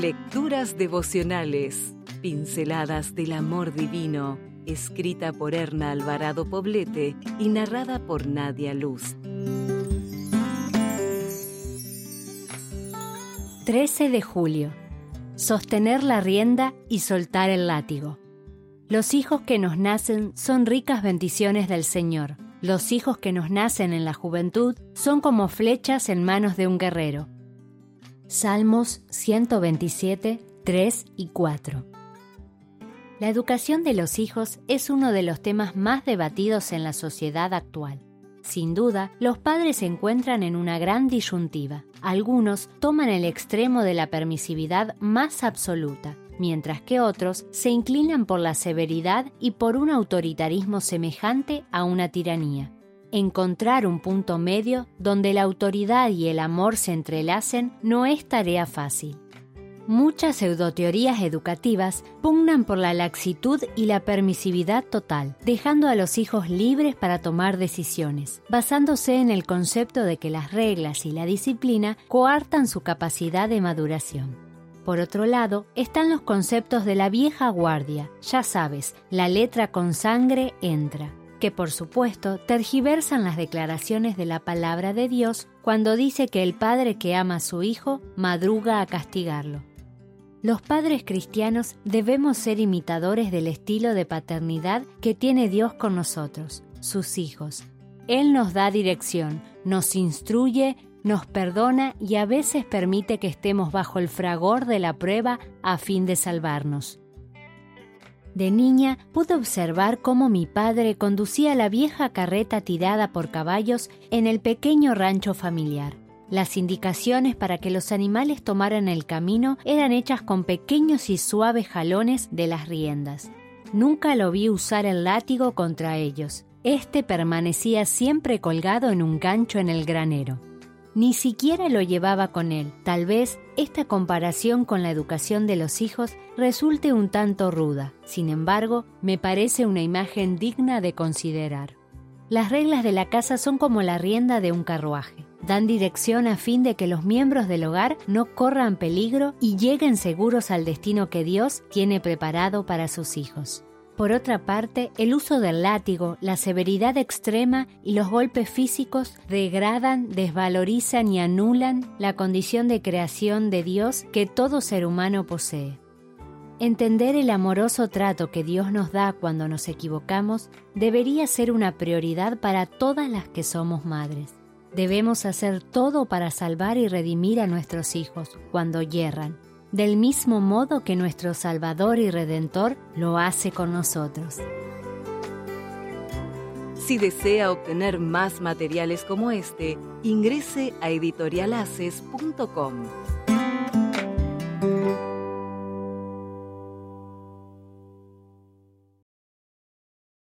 Lecturas devocionales, pinceladas del amor divino, escrita por Erna Alvarado Poblete y narrada por Nadia Luz. 13 de julio. Sostener la rienda y soltar el látigo. Los hijos que nos nacen son ricas bendiciones del Señor. Los hijos que nos nacen en la juventud son como flechas en manos de un guerrero. Salmos 127, 3 y 4. La educación de los hijos es uno de los temas más debatidos en la sociedad actual. Sin duda, los padres se encuentran en una gran disyuntiva. Algunos toman el extremo de la permisividad más absoluta, mientras que otros se inclinan por la severidad y por un autoritarismo semejante a una tiranía. Encontrar un punto medio donde la autoridad y el amor se entrelacen no es tarea fácil. Muchas pseudoteorías educativas pugnan por la laxitud y la permisividad total, dejando a los hijos libres para tomar decisiones, basándose en el concepto de que las reglas y la disciplina coartan su capacidad de maduración. Por otro lado, están los conceptos de la vieja guardia, ya sabes, la letra con sangre entra, que por supuesto tergiversan las declaraciones de la palabra de Dios cuando dice que el padre que ama a su hijo madruga a castigarlo. Los padres cristianos debemos ser imitadores del estilo de paternidad que tiene Dios con nosotros, sus hijos. Él nos da dirección, nos instruye, nos perdona y a veces permite que estemos bajo el fragor de la prueba a fin de salvarnos. De niña pude observar cómo mi padre conducía la vieja carreta tirada por caballos en el pequeño rancho familiar. Las indicaciones para que los animales tomaran el camino eran hechas con pequeños y suaves jalones de las riendas. Nunca lo vi usar el látigo contra ellos. Este permanecía siempre colgado en un gancho en el granero. Ni siquiera lo llevaba con él. Tal vez esta comparación con la educación de los hijos resulte un tanto ruda. Sin embargo, me parece una imagen digna de considerar. Las reglas de la casa son como la rienda de un carruaje. Dan dirección a fin de que los miembros del hogar no corran peligro y lleguen seguros al destino que Dios tiene preparado para sus hijos. Por otra parte, el uso del látigo, la severidad extrema y los golpes físicos degradan, desvalorizan y anulan la condición de creación de Dios que todo ser humano posee. Entender el amoroso trato que Dios nos da cuando nos equivocamos debería ser una prioridad para todas las que somos madres. Debemos hacer todo para salvar y redimir a nuestros hijos cuando yerran del mismo modo que nuestro Salvador y Redentor lo hace con nosotros. Si desea obtener más materiales como este, ingrese a editorialaces.com.